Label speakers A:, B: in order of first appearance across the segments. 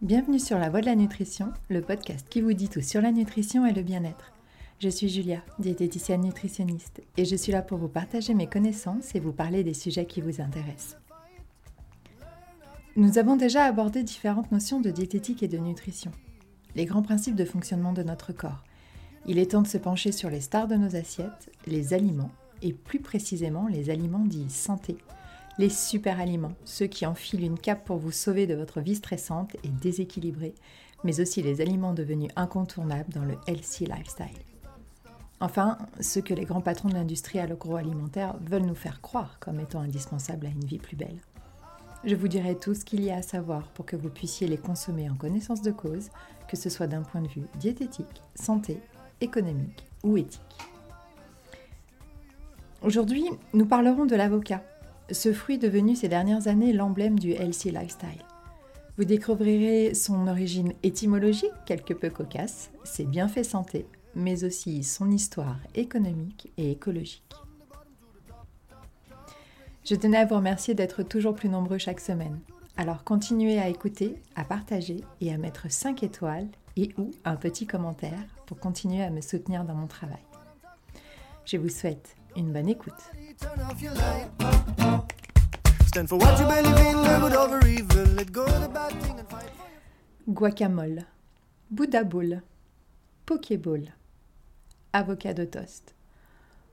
A: Bienvenue sur La Voie de la Nutrition, le podcast qui vous dit tout sur la nutrition et le bien-être. Je suis Julia, diététicienne nutritionniste, et je suis là pour vous partager mes connaissances et vous parler des sujets qui vous intéressent. Nous avons déjà abordé différentes notions de diététique et de nutrition, les grands principes de fonctionnement de notre corps. Il est temps de se pencher sur les stars de nos assiettes, les aliments, et plus précisément les aliments dits santé, les super aliments, ceux qui enfilent une cape pour vous sauver de votre vie stressante et déséquilibrée, mais aussi les aliments devenus incontournables dans le healthy lifestyle. Enfin, ceux que les grands patrons de l'industrie agroalimentaire veulent nous faire croire comme étant indispensables à une vie plus belle. Je vous dirai tout ce qu'il y a à savoir pour que vous puissiez les consommer en connaissance de cause, que ce soit d'un point de vue diététique, santé, économique ou éthique. Aujourd'hui, nous parlerons de l'avocat, ce fruit devenu ces dernières années l'emblème du healthy lifestyle. Vous découvrirez son origine étymologique quelque peu cocasse, ses bienfaits santé, mais aussi son histoire économique et écologique. Je tenais à vous remercier d'être toujours plus nombreux chaque semaine. Alors continuez à écouter, à partager et à mettre 5 étoiles et ou un petit commentaire pour continuer à me soutenir dans mon travail. Je vous souhaite une bonne écoute. Guacamole, Buddha Bowl, Pokéball, avocado toast.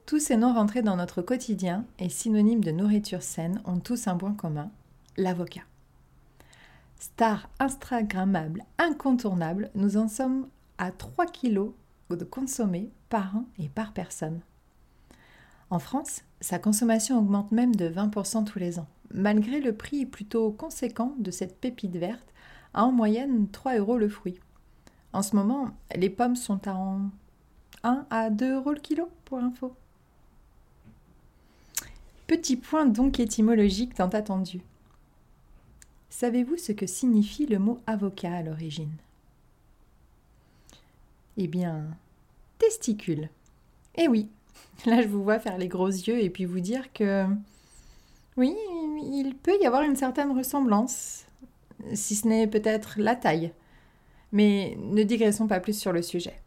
A: Tous ces noms rentrés dans notre quotidien et synonymes de nourriture saine ont tous un point commun, l'avocat. Star Instagrammable incontournable, nous en sommes à 3 kilos de consommés par an et par personne. En France, sa consommation augmente même de 20% tous les ans, malgré le prix plutôt conséquent de cette pépite verte, à en moyenne 3 euros le fruit. En ce moment, les pommes sont à 1 à 2 euros le kilo, pour info. Petit point donc étymologique tant attendu. Savez-vous ce que signifie le mot avocat à l'origine? Eh bien, testicule. Eh oui, Là, je vous vois faire les gros yeux et puis vous dire que oui, il peut y avoir une certaine ressemblance, si ce n'est peut-être la taille. Mais ne digressons pas plus sur le sujet.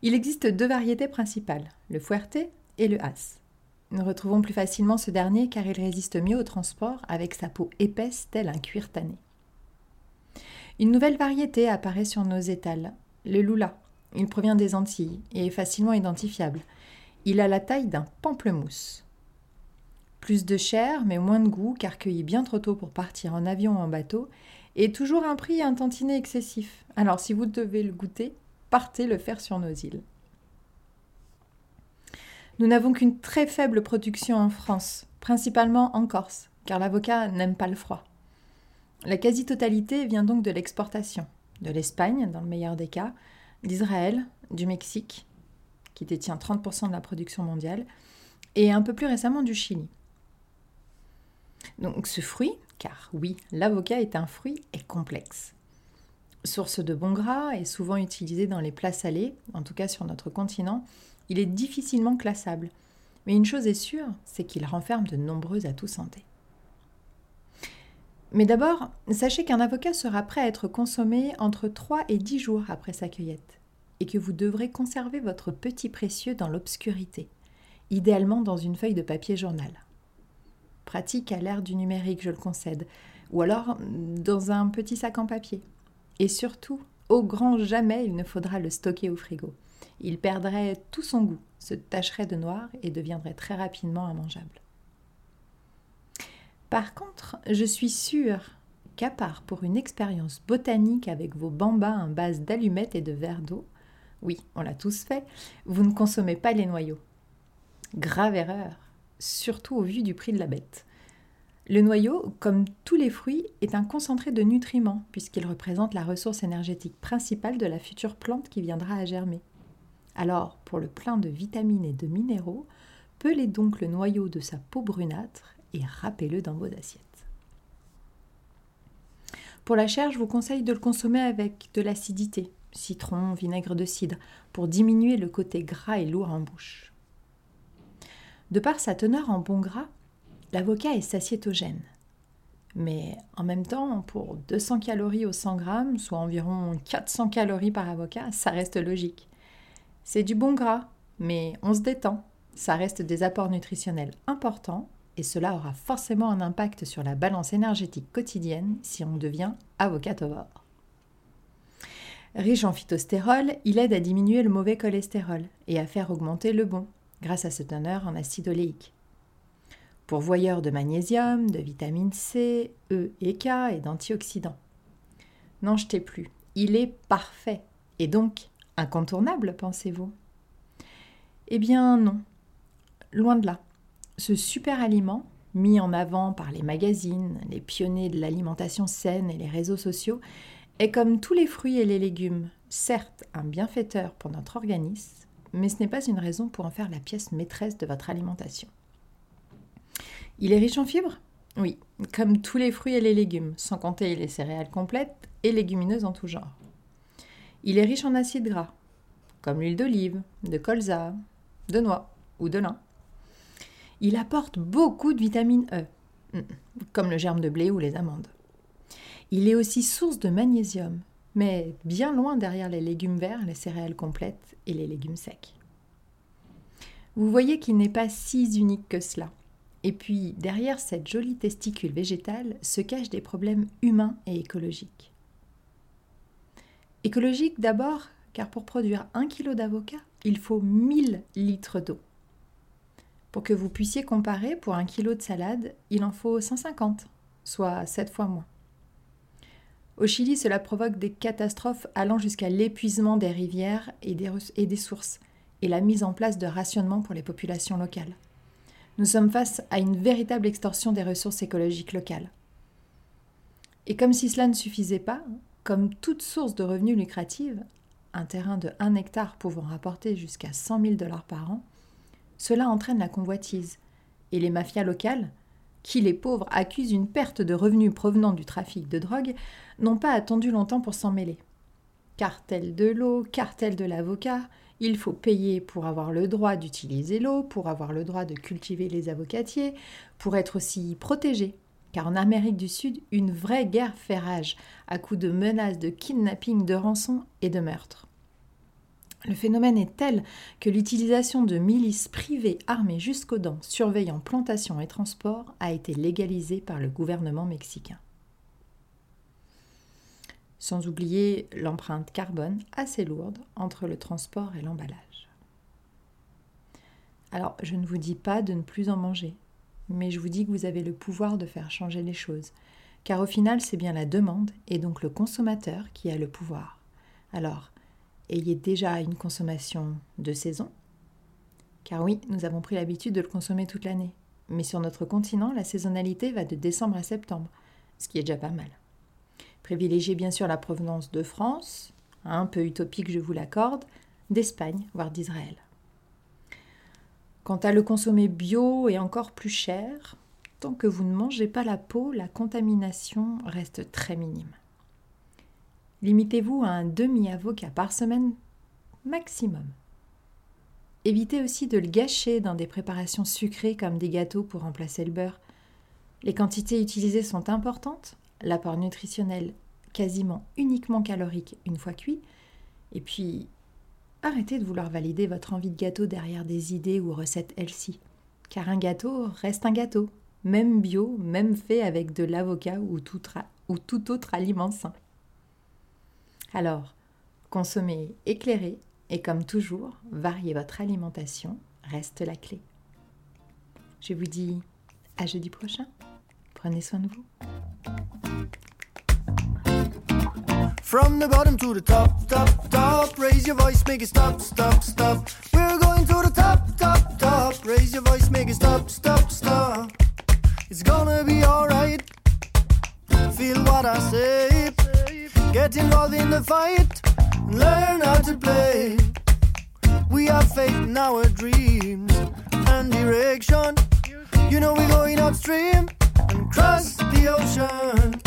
A: Il existe deux variétés principales, le fuerte et le as. Nous retrouvons plus facilement ce dernier car il résiste mieux au transport avec sa peau épaisse telle un cuir tanné. Une nouvelle variété apparaît sur nos étals, le lula. Il provient des Antilles et est facilement identifiable. Il a la taille d'un pamplemousse. Plus de chair, mais moins de goût, car cueilli bien trop tôt pour partir en avion ou en bateau, et toujours un prix un tantinet excessif. Alors si vous devez le goûter, partez le faire sur nos îles. Nous n'avons qu'une très faible production en France, principalement en Corse, car l'avocat n'aime pas le froid. La quasi-totalité vient donc de l'exportation, de l'Espagne dans le meilleur des cas, d'Israël, du Mexique, qui détient 30% de la production mondiale, et un peu plus récemment du Chili. Donc ce fruit, car oui, l'avocat est un fruit, est complexe. Source de bons gras et souvent utilisé dans les plats salés, en tout cas sur notre continent, il est difficilement classable. Mais une chose est sûre, c'est qu'il renferme de nombreux atouts santé. Mais d'abord, sachez qu'un avocat sera prêt à être consommé entre 3 et 10 jours après sa cueillette et que vous devrez conserver votre petit précieux dans l'obscurité, idéalement dans une feuille de papier journal. Pratique à l'ère du numérique, je le concède, ou alors dans un petit sac en papier. Et surtout, au grand jamais, il ne faudra le stocker au frigo. Il perdrait tout son goût, se tacherait de noir et deviendrait très rapidement immangeable. Par contre, je suis sûre qu'à part pour une expérience botanique avec vos bambas en base d'allumettes et de verre d'eau, oui, on l'a tous fait, vous ne consommez pas les noyaux. Grave erreur, surtout au vu du prix de la bête. Le noyau, comme tous les fruits, est un concentré de nutriments, puisqu'il représente la ressource énergétique principale de la future plante qui viendra à germer. Alors, pour le plein de vitamines et de minéraux, pelez donc le noyau de sa peau brunâtre et râpez-le dans vos assiettes. Pour la chair, je vous conseille de le consommer avec de l'acidité, citron, vinaigre de cidre, pour diminuer le côté gras et lourd en bouche. De par sa teneur en bon gras, l'avocat est satiétogène. Mais en même temps, pour 200 calories au 100 grammes, soit environ 400 calories par avocat, ça reste logique. C'est du bon gras, mais on se détend. Ça reste des apports nutritionnels importants et cela aura forcément un impact sur la balance énergétique quotidienne si on devient avocatavore. Riche en phytostérol, il aide à diminuer le mauvais cholestérol et à faire augmenter le bon, grâce à ce teneur en acide oléique. Pourvoyeur de magnésium, de vitamine C, E et K et d'antioxydants. N'en jetez plus, il est parfait et donc incontournable, pensez-vous? Eh bien non, loin de là. Ce super aliment, mis en avant par les magazines, les pionniers de l'alimentation saine et les réseaux sociaux, est comme tous les fruits et les légumes, certes un bienfaiteur pour notre organisme, mais ce n'est pas une raison pour en faire la pièce maîtresse de votre alimentation. Il est riche en fibres? Oui, comme tous les fruits et les légumes, sans compter les céréales complètes et légumineuses en tout genre. Il est riche en acides gras, comme l'huile d'olive, de colza, de noix ou de lin. Il apporte beaucoup de vitamine E, mm, comme le germe de blé ou les amandes. Il est aussi source de magnésium, mais bien loin derrière les légumes verts, les céréales complètes et les légumes secs. Vous voyez qu'il n'est pas si unique que cela. Et puis, derrière cette jolie testicule végétale se cachent des problèmes humains et écologiques. Écologique d'abord, car pour produire un kilo d'avocat, il faut 1000 litres d'eau. Pour que vous puissiez comparer, pour un kilo de salade, il en faut 150, soit 7 fois moins. Au Chili, cela provoque des catastrophes allant jusqu'à l'épuisement des rivières et des, sources, et la mise en place de rationnements pour les populations locales. Nous sommes face à une véritable extorsion des ressources écologiques locales. Et comme si cela ne suffisait pas, comme toute source de revenus lucrative, un terrain de 1 hectare pouvant rapporter jusqu'à 100 000 dollars par an, cela entraîne la convoitise. Et les mafias locales, qui les pauvres accusent une perte de revenus provenant du trafic de drogue, n'ont pas attendu longtemps pour s'en mêler. Cartel de l'eau, cartel de l'avocat, il faut payer pour avoir le droit d'utiliser l'eau, pour avoir le droit de cultiver les avocatiers, pour être aussi protégé. Car en Amérique du Sud, une vraie guerre fait rage, à coups de menaces, de kidnapping, de rançon et de meurtres. Le phénomène est tel que l'utilisation de milices privées armées jusqu'aux dents surveillant plantations et transports a été légalisée par le gouvernement mexicain. Sans oublier l'empreinte carbone assez lourde entre le transport et l'emballage. Alors, je ne vous dis pas de ne plus en manger, mais je vous dis que vous avez le pouvoir de faire changer les choses, car au final, c'est bien la demande et donc le consommateur qui a le pouvoir. Alors, ayez déjà une consommation de saison. Car oui, nous avons pris l'habitude de le consommer toute l'année. Mais sur notre continent, la saisonnalité va de décembre à septembre, ce qui est déjà pas mal. Privilégiez bien sûr la provenance de France, un peu utopique je vous l'accorde, d'Espagne, voire d'Israël. Quant à le consommer bio et encore plus cher, tant que vous ne mangez pas la peau, la contamination reste très minime. Limitez-vous à un demi-avocat par semaine maximum. Évitez aussi de le gâcher dans des préparations sucrées comme des gâteaux pour remplacer le beurre. Les quantités utilisées sont importantes, l'apport nutritionnel quasiment uniquement calorique une fois cuit, et puis arrêtez de vouloir valider votre envie de gâteau derrière des idées ou recettes healthy, car un gâteau reste un gâteau, même bio, même fait avec de l'avocat ou ou tout autre aliment sain. Alors, consommez éclairé et comme toujours, variez votre alimentation reste la clé. Je vous dis à jeudi prochain. Prenez soin de vous. From the bottom to the top, top, top. Raise your voice, make it stop, stop, stop. We're going to the top, top, top. Raise your voice, make it stop, stop, stop. It's gonna be alright. Feel what I say. Get involved in the fight, learn how to play. We have faith in our dreams and direction. You know we're going upstream and cross the ocean. Cross the ocean.